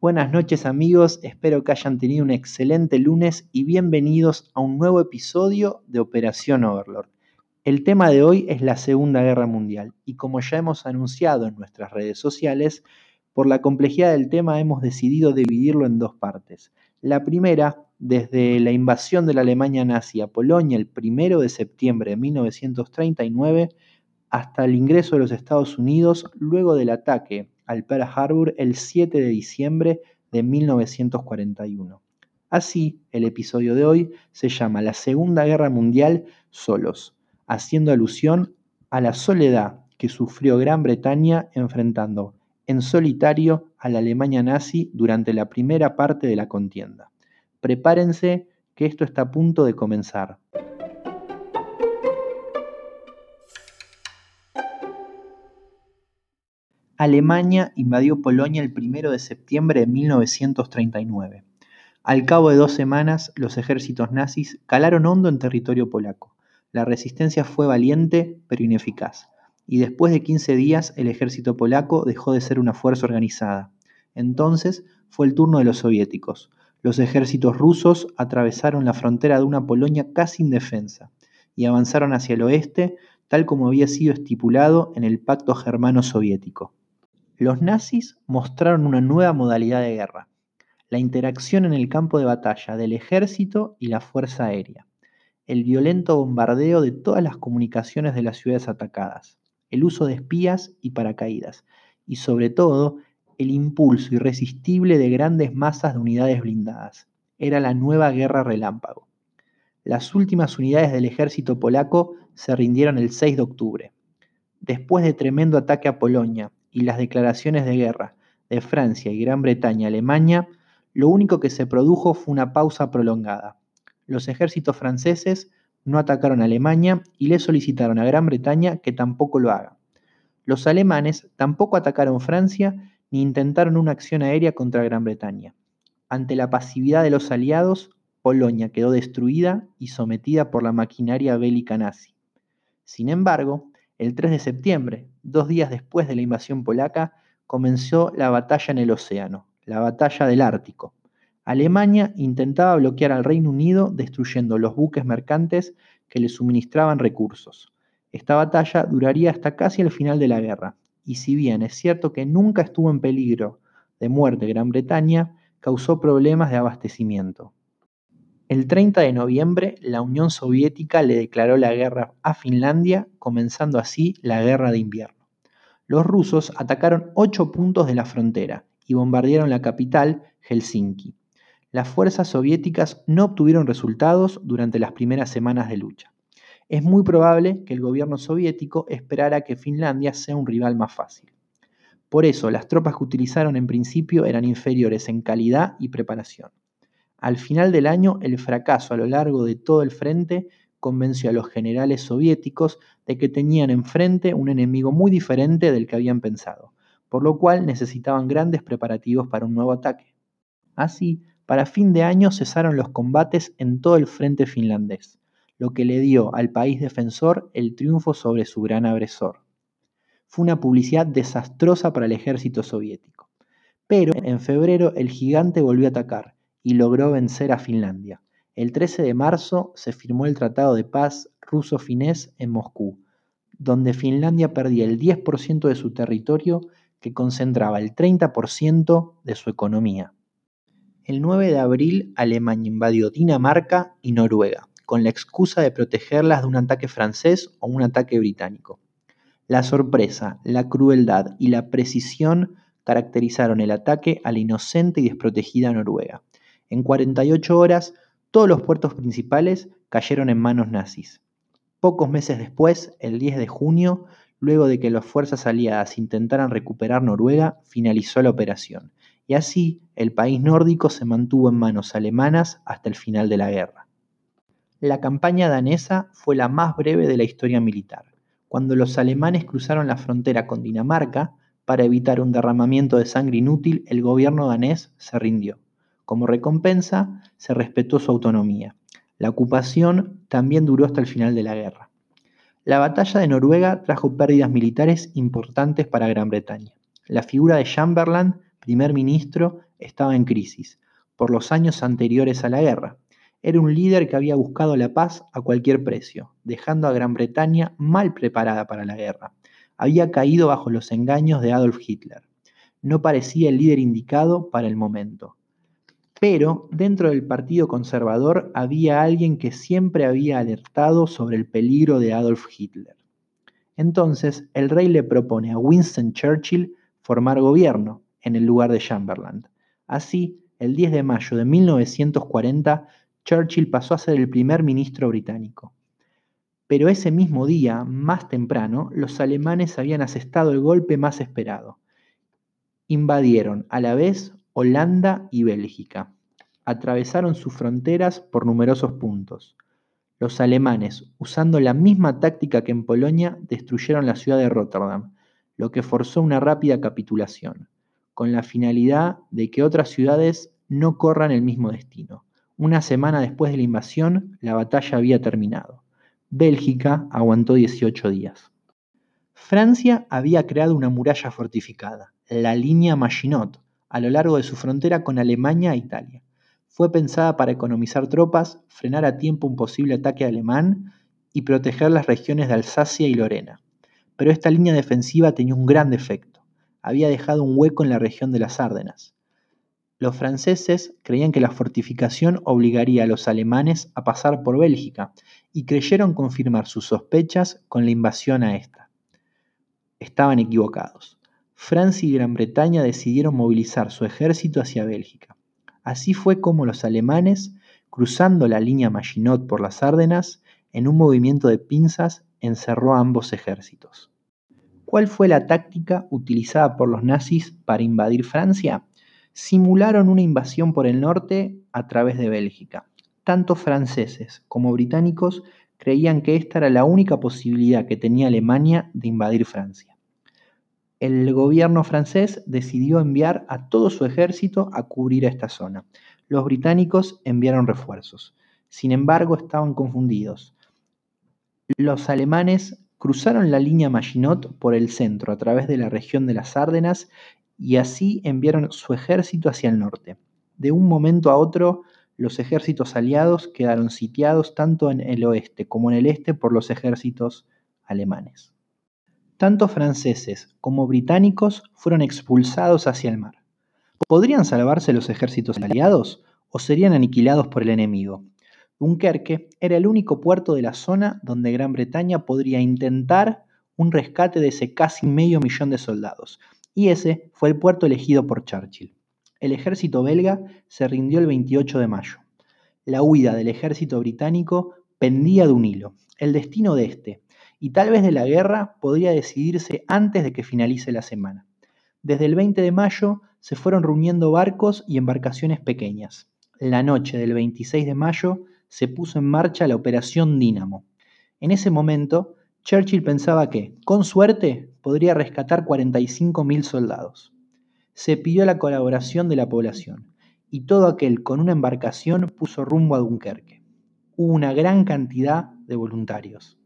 Buenas noches amigos, espero que hayan tenido un excelente lunes y bienvenidos a un nuevo episodio de Operación Overlord. El tema de hoy es la Segunda Guerra Mundial y como ya hemos anunciado en nuestras redes sociales, por la complejidad del tema hemos decidido dividirlo en dos partes. La primera, desde la invasión de la Alemania nazi a Polonia el 1 de septiembre de 1939 hasta el ingreso de los Estados Unidos luego del ataque al Pearl Harbor el 7 de diciembre de 1941. Así, el episodio de hoy se llama La Segunda Guerra Mundial solos, haciendo alusión a la soledad que sufrió Gran Bretaña enfrentando en solitario a la Alemania nazi durante la primera parte de la contienda. Prepárense que esto está a punto de comenzar. Alemania invadió Polonia el 1 de septiembre de 1939. Al cabo de dos semanas, los ejércitos nazis calaron hondo en territorio polaco. La resistencia fue valiente, pero ineficaz y después de 15 días el ejército polaco dejó de ser una fuerza organizada. Entonces fue el turno de los soviéticos. Los ejércitos rusos atravesaron la frontera de una Polonia casi indefensa y avanzaron hacia el oeste, tal como había sido estipulado en el Pacto Germano-Soviético. Los nazis mostraron una nueva modalidad de guerra, la interacción en el campo de batalla del ejército y la fuerza aérea, el violento bombardeo de todas las comunicaciones de las ciudades atacadas, el uso de espías y paracaídas, y sobre todo el impulso irresistible de grandes masas de unidades blindadas. Era la nueva guerra relámpago. Las últimas unidades del ejército polaco se rindieron el 6 de octubre. Después de tremendo ataque a Polonia y las declaraciones de guerra de Francia y Gran Bretaña a Alemania, lo único que se produjo fue una pausa prolongada. Los ejércitos franceses no atacaron a Alemania y le solicitaron a Gran Bretaña que tampoco lo haga. Los alemanes tampoco atacaron Francia ni intentaron una acción aérea contra Gran Bretaña. Ante la pasividad de los aliados, Polonia quedó destruida y sometida por la maquinaria bélica nazi. Sin embargo, el 3 de septiembre, dos días después de la invasión polaca, comenzó la batalla en el océano, la batalla del Ártico. Alemania intentaba bloquear al Reino Unido destruyendo los buques mercantes que le suministraban recursos. Esta batalla duraría hasta casi el final de la guerra, y si bien es cierto que nunca estuvo en peligro de muerte Gran Bretaña, causó problemas de abastecimiento. El 30 de noviembre, la Unión Soviética le declaró la guerra a Finlandia, comenzando así la guerra de invierno. Los rusos atacaron ocho puntos de la frontera y bombardearon la capital, Helsinki las fuerzas soviéticas no obtuvieron resultados durante las primeras semanas de lucha. Es muy probable que el gobierno soviético esperara que Finlandia sea un rival más fácil. Por eso, las tropas que utilizaron en principio eran inferiores en calidad y preparación. Al final del año, el fracaso a lo largo de todo el frente convenció a los generales soviéticos de que tenían enfrente un enemigo muy diferente del que habían pensado, por lo cual necesitaban grandes preparativos para un nuevo ataque. Así, para fin de año cesaron los combates en todo el frente finlandés, lo que le dio al país defensor el triunfo sobre su gran agresor. Fue una publicidad desastrosa para el ejército soviético. Pero en febrero el gigante volvió a atacar y logró vencer a Finlandia. El 13 de marzo se firmó el Tratado de Paz ruso-finés en Moscú, donde Finlandia perdía el 10% de su territorio que concentraba el 30% de su economía. El 9 de abril Alemania invadió Dinamarca y Noruega, con la excusa de protegerlas de un ataque francés o un ataque británico. La sorpresa, la crueldad y la precisión caracterizaron el ataque a la inocente y desprotegida Noruega. En 48 horas, todos los puertos principales cayeron en manos nazis. Pocos meses después, el 10 de junio, luego de que las fuerzas aliadas intentaran recuperar Noruega, finalizó la operación y así el país nórdico se mantuvo en manos alemanas hasta el final de la guerra. La campaña danesa fue la más breve de la historia militar, cuando los alemanes cruzaron la frontera con Dinamarca para evitar un derramamiento de sangre inútil, el gobierno danés se rindió. Como recompensa, se respetó su autonomía. La ocupación también duró hasta el final de la guerra. La batalla de Noruega trajo pérdidas militares importantes para Gran Bretaña. La figura de Chamberlain primer ministro, estaba en crisis, por los años anteriores a la guerra. Era un líder que había buscado la paz a cualquier precio, dejando a Gran Bretaña mal preparada para la guerra. Había caído bajo los engaños de Adolf Hitler. No parecía el líder indicado para el momento. Pero dentro del Partido Conservador había alguien que siempre había alertado sobre el peligro de Adolf Hitler. Entonces el rey le propone a Winston Churchill formar gobierno en el lugar de Chamberlain. Así, el 10 de mayo de 1940, Churchill pasó a ser el primer ministro británico. Pero ese mismo día, más temprano, los alemanes habían asestado el golpe más esperado. Invadieron a la vez Holanda y Bélgica. Atravesaron sus fronteras por numerosos puntos. Los alemanes, usando la misma táctica que en Polonia, destruyeron la ciudad de Rotterdam, lo que forzó una rápida capitulación, con la finalidad de que otras ciudades no corran el mismo destino. Una semana después de la invasión, la batalla había terminado. Bélgica aguantó 18 días. Francia había creado una muralla fortificada, la línea Maginot, a lo largo de su frontera con Alemania e Italia. Fue pensada para economizar tropas, frenar a tiempo un posible ataque alemán y proteger las regiones de Alsacia y Lorena. Pero esta línea defensiva tenía un gran defecto. Había dejado un hueco en la región de las Árdenas. Los franceses creían que la fortificación obligaría a los alemanes a pasar por Bélgica y creyeron confirmar sus sospechas con la invasión a esta. Estaban equivocados. Francia y Gran Bretaña decidieron movilizar su ejército hacia Bélgica. Así fue como los alemanes, cruzando la línea Maginot por las Árdenas, en un movimiento de pinzas encerró a ambos ejércitos. ¿Cuál fue la táctica utilizada por los nazis para invadir Francia? Simularon una invasión por el norte a través de Bélgica. Tanto franceses como británicos creían que esta era la única posibilidad que tenía Alemania de invadir Francia el gobierno francés decidió enviar a todo su ejército a cubrir esta zona. Los británicos enviaron refuerzos. Sin embargo, estaban confundidos. Los alemanes cruzaron la línea Maginot por el centro, a través de la región de las Árdenas, y así enviaron su ejército hacia el norte. De un momento a otro, los ejércitos aliados quedaron sitiados tanto en el oeste como en el este por los ejércitos alemanes. Tanto franceses como británicos fueron expulsados hacia el mar. ¿Podrían salvarse los ejércitos aliados o serían aniquilados por el enemigo? Dunkerque era el único puerto de la zona donde Gran Bretaña podría intentar un rescate de ese casi medio millón de soldados, y ese fue el puerto elegido por Churchill. El ejército belga se rindió el 28 de mayo. La huida del ejército británico pendía de un hilo. El destino de este, y tal vez de la guerra podría decidirse antes de que finalice la semana. Desde el 20 de mayo se fueron reuniendo barcos y embarcaciones pequeñas. La noche del 26 de mayo se puso en marcha la Operación Dínamo. En ese momento, Churchill pensaba que, con suerte, podría rescatar 45.000 soldados. Se pidió la colaboración de la población, y todo aquel con una embarcación puso rumbo a Dunkerque. Hubo una gran cantidad de voluntarios.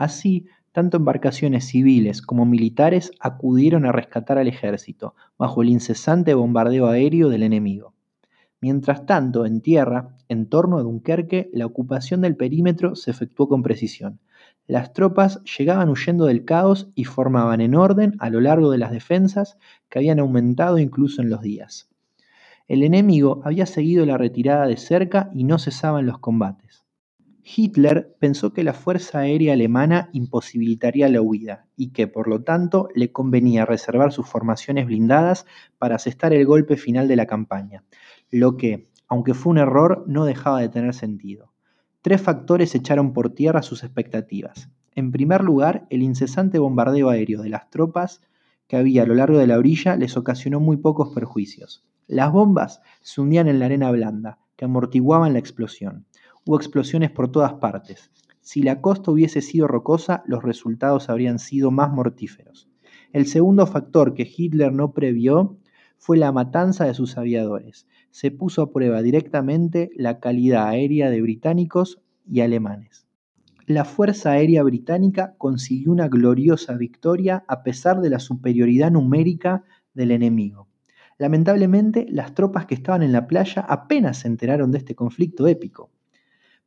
Así, tanto embarcaciones civiles como militares acudieron a rescatar al ejército, bajo el incesante bombardeo aéreo del enemigo. Mientras tanto, en tierra, en torno a Dunkerque, la ocupación del perímetro se efectuó con precisión. Las tropas llegaban huyendo del caos y formaban en orden a lo largo de las defensas que habían aumentado incluso en los días. El enemigo había seguido la retirada de cerca y no cesaban los combates. Hitler pensó que la fuerza aérea alemana imposibilitaría la huida y que, por lo tanto, le convenía reservar sus formaciones blindadas para asestar el golpe final de la campaña, lo que, aunque fue un error, no dejaba de tener sentido. Tres factores echaron por tierra sus expectativas. En primer lugar, el incesante bombardeo aéreo de las tropas que había a lo largo de la orilla les ocasionó muy pocos perjuicios. Las bombas se hundían en la arena blanda, que amortiguaban la explosión. Hubo explosiones por todas partes. Si la costa hubiese sido rocosa, los resultados habrían sido más mortíferos. El segundo factor que Hitler no previó fue la matanza de sus aviadores. Se puso a prueba directamente la calidad aérea de británicos y alemanes. La Fuerza Aérea Británica consiguió una gloriosa victoria a pesar de la superioridad numérica del enemigo. Lamentablemente, las tropas que estaban en la playa apenas se enteraron de este conflicto épico.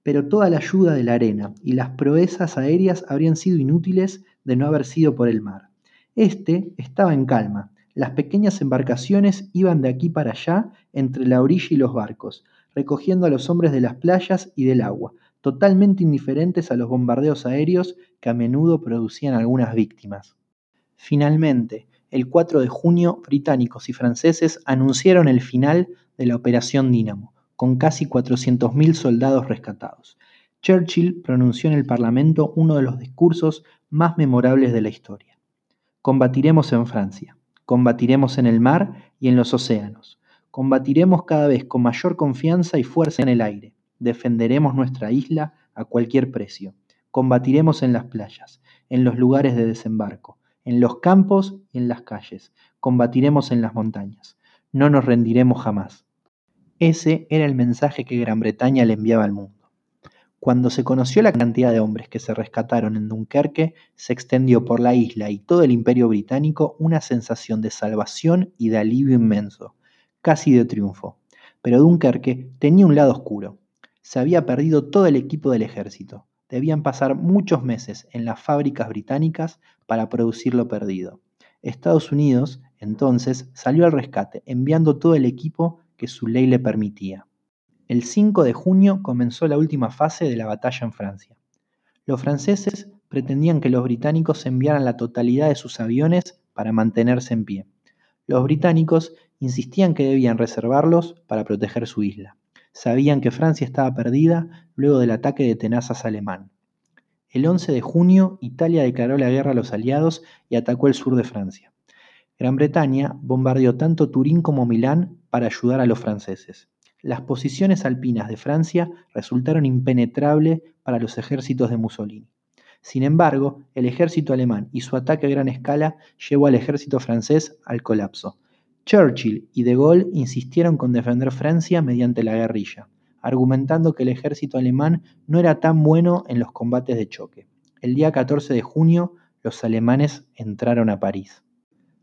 Pero toda la ayuda de la arena y las proezas aéreas habrían sido inútiles de no haber sido por el mar. Este estaba en calma. Las pequeñas embarcaciones iban de aquí para allá entre la orilla y los barcos, recogiendo a los hombres de las playas y del agua, totalmente indiferentes a los bombardeos aéreos que a menudo producían algunas víctimas. Finalmente, el 4 de junio, británicos y franceses anunciaron el final de la Operación Dínamo, con casi 400.000 soldados rescatados. Churchill pronunció en el Parlamento uno de los discursos más memorables de la historia. Combatiremos en Francia, combatiremos en el mar y en los océanos, combatiremos cada vez con mayor confianza y fuerza en el aire, defenderemos nuestra isla a cualquier precio, combatiremos en las playas, en los lugares de desembarco, en los campos y en las calles, combatiremos en las montañas, no nos rendiremos jamás. Ese era el mensaje que Gran Bretaña le enviaba al mundo. Cuando se conoció la cantidad de hombres que se rescataron en Dunkerque, se extendió por la isla y todo el imperio británico una sensación de salvación y de alivio inmenso, casi de triunfo. Pero Dunkerque tenía un lado oscuro. Se había perdido todo el equipo del ejército. Debían pasar muchos meses en las fábricas británicas para producir lo perdido. Estados Unidos, entonces, salió al rescate, enviando todo el equipo que su ley le permitía. El 5 de junio comenzó la última fase de la batalla en Francia. Los franceses pretendían que los británicos enviaran la totalidad de sus aviones para mantenerse en pie. Los británicos insistían que debían reservarlos para proteger su isla. Sabían que Francia estaba perdida luego del ataque de tenazas alemán. El 11 de junio, Italia declaró la guerra a los aliados y atacó el sur de Francia. Gran Bretaña bombardeó tanto Turín como Milán para ayudar a los franceses las posiciones alpinas de Francia resultaron impenetrables para los ejércitos de Mussolini. Sin embargo, el ejército alemán y su ataque a gran escala llevó al ejército francés al colapso. Churchill y de Gaulle insistieron con defender Francia mediante la guerrilla, argumentando que el ejército alemán no era tan bueno en los combates de choque. El día 14 de junio, los alemanes entraron a París.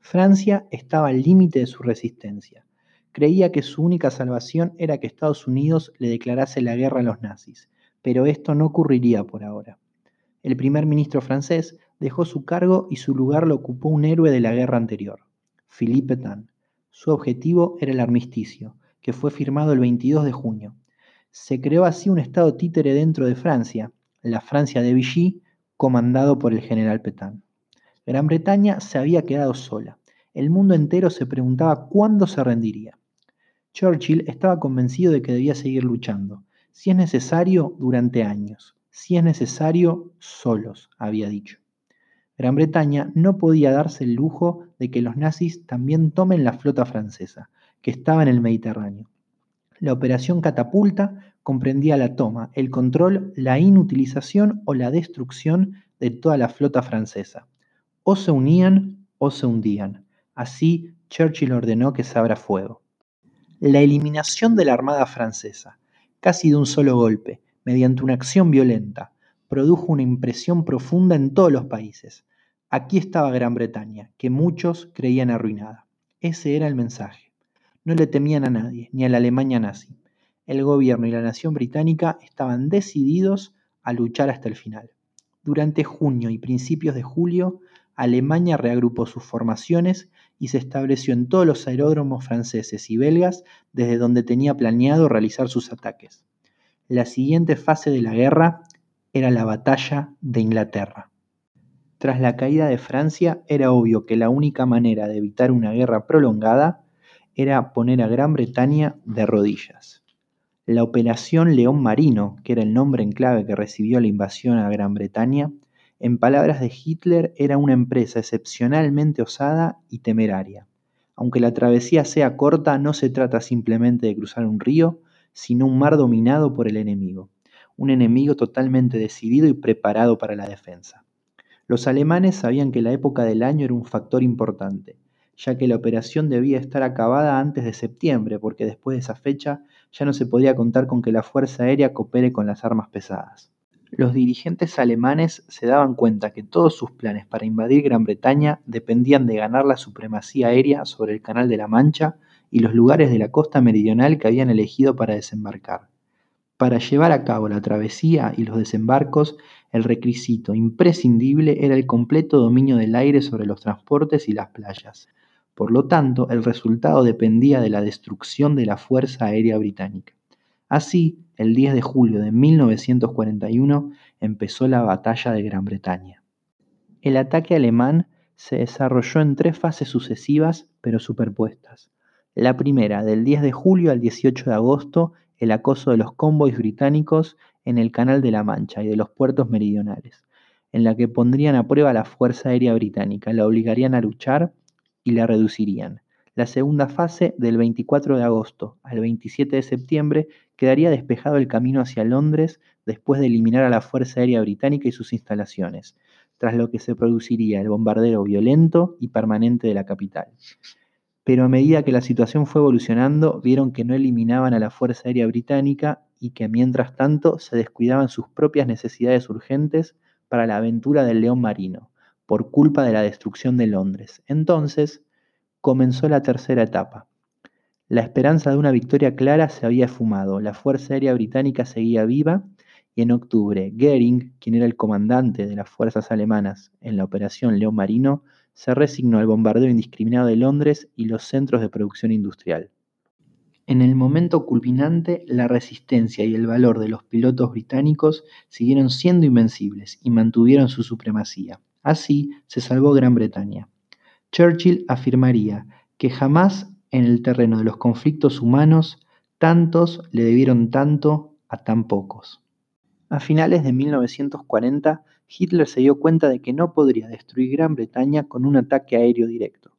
Francia estaba al límite de su resistencia creía que su única salvación era que Estados Unidos le declarase la guerra a los nazis, pero esto no ocurriría por ahora. El primer ministro francés dejó su cargo y su lugar lo ocupó un héroe de la guerra anterior, Philippe Pétain. Su objetivo era el armisticio, que fue firmado el 22 de junio. Se creó así un estado títere dentro de Francia, la Francia de Vichy, comandado por el general Pétain. Gran Bretaña se había quedado sola. El mundo entero se preguntaba cuándo se rendiría. Churchill estaba convencido de que debía seguir luchando, si es necesario, durante años, si es necesario, solos, había dicho. Gran Bretaña no podía darse el lujo de que los nazis también tomen la flota francesa, que estaba en el Mediterráneo. La operación Catapulta comprendía la toma, el control, la inutilización o la destrucción de toda la flota francesa. O se unían o se hundían. Así Churchill ordenó que se abra fuego la eliminación de la Armada francesa, casi de un solo golpe, mediante una acción violenta, produjo una impresión profunda en todos los países. Aquí estaba Gran Bretaña, que muchos creían arruinada. Ese era el mensaje. No le temían a nadie, ni a la Alemania nazi. El gobierno y la nación británica estaban decididos a luchar hasta el final. Durante junio y principios de julio, Alemania reagrupó sus formaciones y se estableció en todos los aeródromos franceses y belgas desde donde tenía planeado realizar sus ataques. La siguiente fase de la guerra era la batalla de Inglaterra. Tras la caída de Francia era obvio que la única manera de evitar una guerra prolongada era poner a Gran Bretaña de rodillas. La Operación León Marino, que era el nombre en clave que recibió la invasión a Gran Bretaña, en palabras de Hitler, era una empresa excepcionalmente osada y temeraria. Aunque la travesía sea corta, no se trata simplemente de cruzar un río, sino un mar dominado por el enemigo, un enemigo totalmente decidido y preparado para la defensa. Los alemanes sabían que la época del año era un factor importante, ya que la operación debía estar acabada antes de septiembre, porque después de esa fecha ya no se podía contar con que la Fuerza Aérea coopere con las armas pesadas. Los dirigentes alemanes se daban cuenta que todos sus planes para invadir Gran Bretaña dependían de ganar la supremacía aérea sobre el Canal de la Mancha y los lugares de la costa meridional que habían elegido para desembarcar. Para llevar a cabo la travesía y los desembarcos, el requisito imprescindible era el completo dominio del aire sobre los transportes y las playas. Por lo tanto, el resultado dependía de la destrucción de la Fuerza Aérea Británica. Así, el 10 de julio de 1941 empezó la Batalla de Gran Bretaña. El ataque alemán se desarrolló en tres fases sucesivas pero superpuestas. La primera, del 10 de julio al 18 de agosto, el acoso de los convoys británicos en el Canal de la Mancha y de los puertos meridionales, en la que pondrían a prueba la Fuerza Aérea Británica, la obligarían a luchar y la reducirían. La segunda fase, del 24 de agosto al 27 de septiembre, quedaría despejado el camino hacia Londres después de eliminar a la Fuerza Aérea Británica y sus instalaciones, tras lo que se produciría el bombardeo violento y permanente de la capital. Pero a medida que la situación fue evolucionando, vieron que no eliminaban a la Fuerza Aérea Británica y que mientras tanto se descuidaban sus propias necesidades urgentes para la aventura del león marino, por culpa de la destrucción de Londres. Entonces comenzó la tercera etapa. La esperanza de una victoria clara se había esfumado, la Fuerza Aérea Británica seguía viva y en octubre Goering, quien era el comandante de las fuerzas alemanas en la operación León Marino, se resignó al bombardeo indiscriminado de Londres y los centros de producción industrial. En el momento culminante, la resistencia y el valor de los pilotos británicos siguieron siendo invencibles y mantuvieron su supremacía. Así se salvó Gran Bretaña. Churchill afirmaría que jamás en el terreno de los conflictos humanos tantos le debieron tanto a tan pocos. A finales de 1940, Hitler se dio cuenta de que no podría destruir Gran Bretaña con un ataque aéreo directo.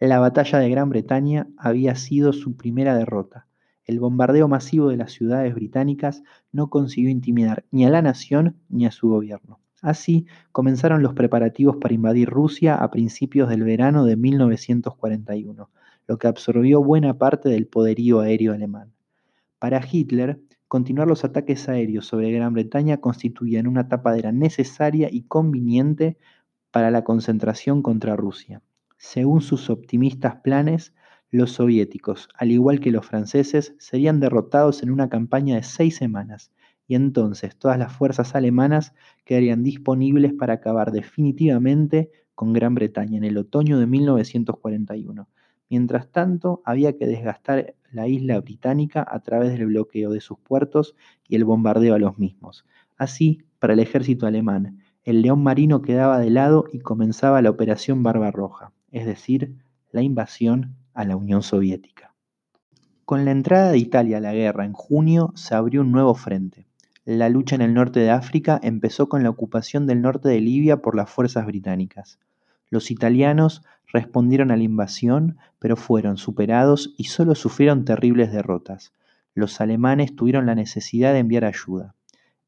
La batalla de Gran Bretaña había sido su primera derrota. El bombardeo masivo de las ciudades británicas no consiguió intimidar ni a la nación ni a su gobierno. Así comenzaron los preparativos para invadir Rusia a principios del verano de 1941, lo que absorbió buena parte del poderío aéreo alemán. Para Hitler, Continuar los ataques aéreos sobre Gran Bretaña constituían una tapadera necesaria y conveniente para la concentración contra Rusia. Según sus optimistas planes, los soviéticos, al igual que los franceses, serían derrotados en una campaña de seis semanas, y entonces todas las fuerzas alemanas quedarían disponibles para acabar definitivamente con Gran Bretaña en el otoño de 1941. Mientras tanto, había que desgastar la isla británica a través del bloqueo de sus puertos y el bombardeo a los mismos. Así, para el ejército alemán, el león marino quedaba de lado y comenzaba la Operación Barbarroja, es decir, la invasión a la Unión Soviética. Con la entrada de Italia a la guerra en junio se abrió un nuevo frente. La lucha en el norte de África empezó con la ocupación del norte de Libia por las fuerzas británicas. Los italianos respondieron a la invasión, pero fueron superados y solo sufrieron terribles derrotas. Los alemanes tuvieron la necesidad de enviar ayuda.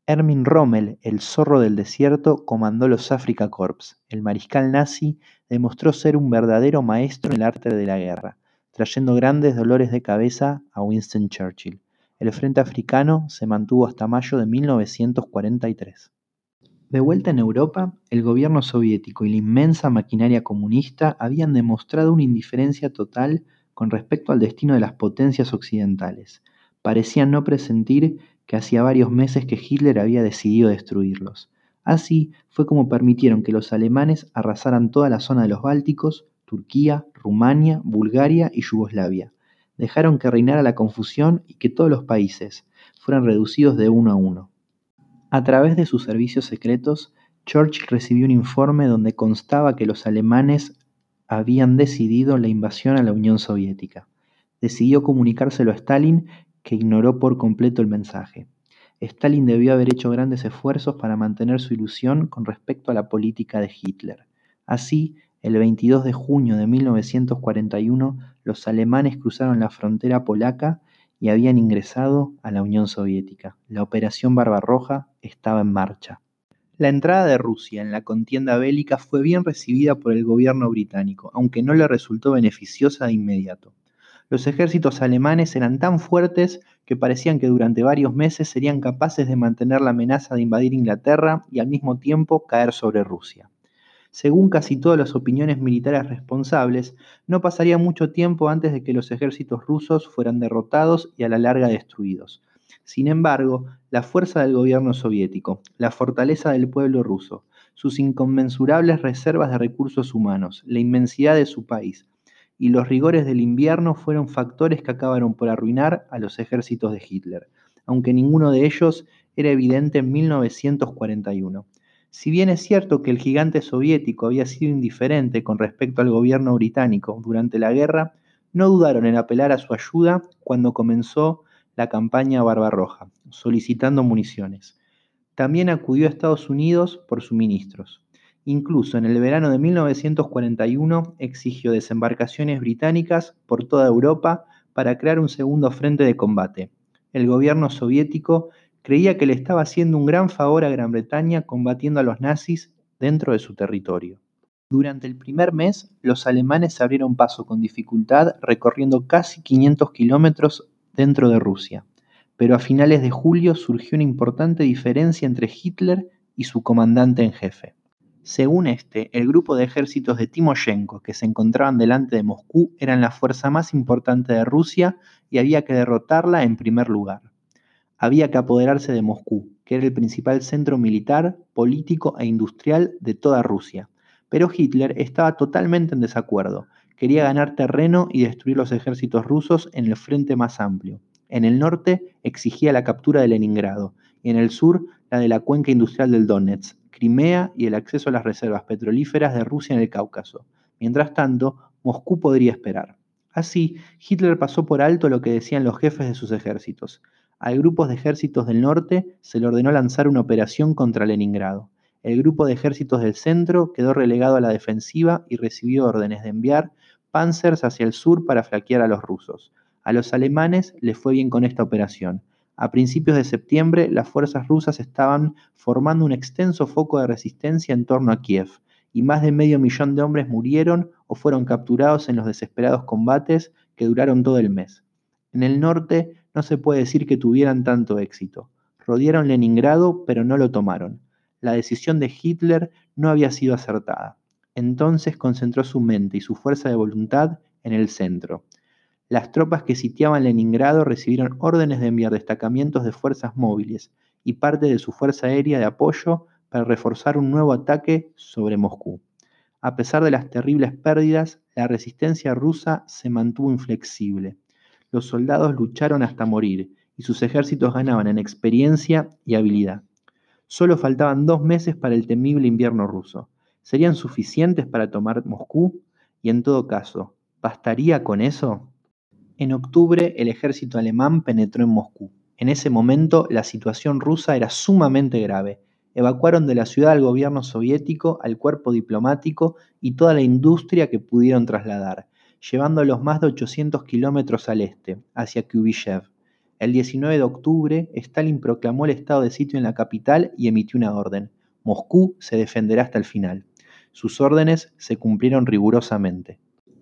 Ermin Rommel, el zorro del desierto, comandó los Afrika Corps. El mariscal nazi demostró ser un verdadero maestro en el arte de la guerra, trayendo grandes dolores de cabeza a Winston Churchill. El frente africano se mantuvo hasta mayo de 1943. De vuelta en Europa, el gobierno soviético y la inmensa maquinaria comunista habían demostrado una indiferencia total con respecto al destino de las potencias occidentales. Parecían no presentir que hacía varios meses que Hitler había decidido destruirlos. Así fue como permitieron que los alemanes arrasaran toda la zona de los Bálticos, Turquía, Rumania, Bulgaria y Yugoslavia. Dejaron que reinara la confusión y que todos los países fueran reducidos de uno a uno. A través de sus servicios secretos, Churchill recibió un informe donde constaba que los alemanes habían decidido la invasión a la Unión Soviética. Decidió comunicárselo a Stalin, que ignoró por completo el mensaje. Stalin debió haber hecho grandes esfuerzos para mantener su ilusión con respecto a la política de Hitler. Así, el 22 de junio de 1941, los alemanes cruzaron la frontera polaca y habían ingresado a la Unión Soviética. La Operación Barbarroja estaba en marcha. La entrada de Rusia en la contienda bélica fue bien recibida por el gobierno británico, aunque no le resultó beneficiosa de inmediato. Los ejércitos alemanes eran tan fuertes que parecían que durante varios meses serían capaces de mantener la amenaza de invadir Inglaterra y al mismo tiempo caer sobre Rusia. Según casi todas las opiniones militares responsables, no pasaría mucho tiempo antes de que los ejércitos rusos fueran derrotados y a la larga destruidos. Sin embargo, la fuerza del gobierno soviético, la fortaleza del pueblo ruso, sus inconmensurables reservas de recursos humanos, la inmensidad de su país y los rigores del invierno fueron factores que acabaron por arruinar a los ejércitos de Hitler, aunque ninguno de ellos era evidente en 1941. Si bien es cierto que el gigante soviético había sido indiferente con respecto al gobierno británico durante la guerra, no dudaron en apelar a su ayuda cuando comenzó la campaña Barbarroja, solicitando municiones. También acudió a Estados Unidos por suministros. Incluso en el verano de 1941 exigió desembarcaciones británicas por toda Europa para crear un segundo frente de combate. El gobierno soviético creía que le estaba haciendo un gran favor a Gran Bretaña combatiendo a los nazis dentro de su territorio. Durante el primer mes, los alemanes se abrieron paso con dificultad recorriendo casi 500 kilómetros dentro de Rusia, pero a finales de julio surgió una importante diferencia entre Hitler y su comandante en jefe. Según este, el grupo de ejércitos de Timoshenko que se encontraban delante de Moscú eran la fuerza más importante de Rusia y había que derrotarla en primer lugar había que apoderarse de Moscú, que era el principal centro militar, político e industrial de toda Rusia. Pero Hitler estaba totalmente en desacuerdo. Quería ganar terreno y destruir los ejércitos rusos en el frente más amplio. En el norte exigía la captura de Leningrado y en el sur la de la cuenca industrial del Donetsk, Crimea y el acceso a las reservas petrolíferas de Rusia en el Cáucaso. Mientras tanto, Moscú podría esperar. Así, Hitler pasó por alto lo que decían los jefes de sus ejércitos. Al grupo de ejércitos del norte se le ordenó lanzar una operación contra Leningrado. El grupo de ejércitos del centro quedó relegado a la defensiva y recibió órdenes de enviar panzers hacia el sur para flaquear a los rusos. A los alemanes les fue bien con esta operación. A principios de septiembre, las fuerzas rusas estaban formando un extenso foco de resistencia en torno a Kiev, y más de medio millón de hombres murieron o fueron capturados en los desesperados combates que duraron todo el mes. En el norte, no se puede decir que tuvieran tanto éxito. Rodearon Leningrado, pero no lo tomaron. La decisión de Hitler no había sido acertada. Entonces concentró su mente y su fuerza de voluntad en el centro. Las tropas que sitiaban Leningrado recibieron órdenes de enviar destacamientos de fuerzas móviles y parte de su fuerza aérea de apoyo para reforzar un nuevo ataque sobre Moscú. A pesar de las terribles pérdidas, la resistencia rusa se mantuvo inflexible los soldados lucharon hasta morir y sus ejércitos ganaban en experiencia y habilidad. Solo faltaban dos meses para el temible invierno ruso. ¿Serían suficientes para tomar Moscú? Y en todo caso, ¿bastaría con eso? En octubre el ejército alemán penetró en Moscú. En ese momento la situación rusa era sumamente grave. Evacuaron de la ciudad al gobierno soviético, al cuerpo diplomático y toda la industria que pudieron trasladar llevándolos más de 800 kilómetros al este, hacia Kuybyshev. El 19 de octubre, Stalin proclamó el estado de sitio en la capital y emitió una orden. Moscú se defenderá hasta el final. Sus órdenes se cumplieron rigurosamente.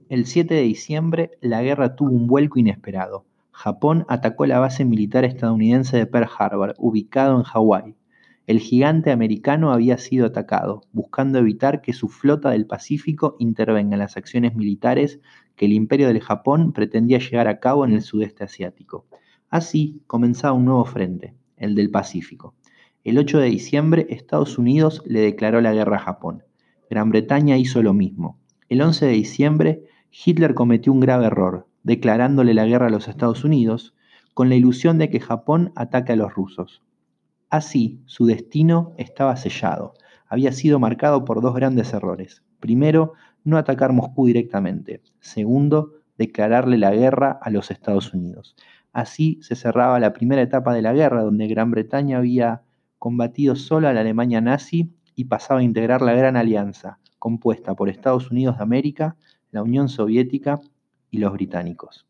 El 7 de diciembre, la guerra tuvo un vuelco inesperado. Japón atacó la base militar estadounidense de Pearl Harbor, ubicado en Hawái el gigante americano había sido atacado, buscando evitar que su flota del Pacífico intervenga en las acciones militares que el Imperio del Japón pretendía llevar a cabo en el sudeste asiático. Así comenzaba un nuevo frente, el del Pacífico. El 8 de diciembre Estados Unidos le declaró la guerra a Japón. Gran Bretaña hizo lo mismo. El 11 de diciembre Hitler cometió un grave error, declarándole la guerra a los Estados Unidos con la ilusión de que Japón ataque a los rusos. Así, su destino estaba sellado. Había sido marcado por dos grandes errores. Primero, no atacar Moscú directamente. Segundo, declararle la guerra a los Estados Unidos. Así se cerraba la primera etapa de la guerra, donde Gran Bretaña había combatido sola a la Alemania nazi y pasaba a integrar la Gran Alianza, compuesta por Estados Unidos de América, la Unión Soviética y los británicos.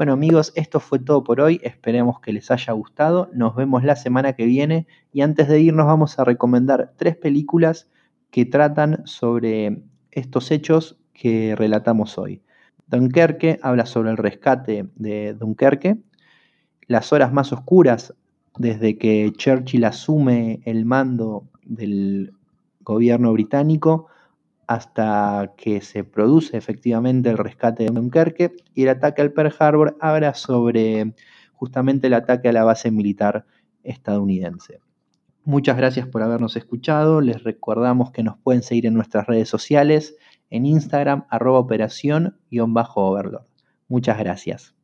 Bueno amigos, esto fue todo por hoy, esperemos que les haya gustado, nos vemos la semana que viene. Y antes de irnos vamos a recomendar tres películas que tratan sobre estos hechos que relatamos hoy. Dunkerque habla sobre el rescate de Dunkerque, las horas más oscuras desde que Churchill asume el mando del gobierno británico hasta que se produce efectivamente el rescate de Dunkerque y el ataque al Pearl Harbor habla sobre justamente el ataque a la base militar estadounidense. Muchas gracias por habernos escuchado. Les recordamos que nos pueden seguir en nuestras redes sociales, en Instagram, arroba operación-overlord. Muchas gracias.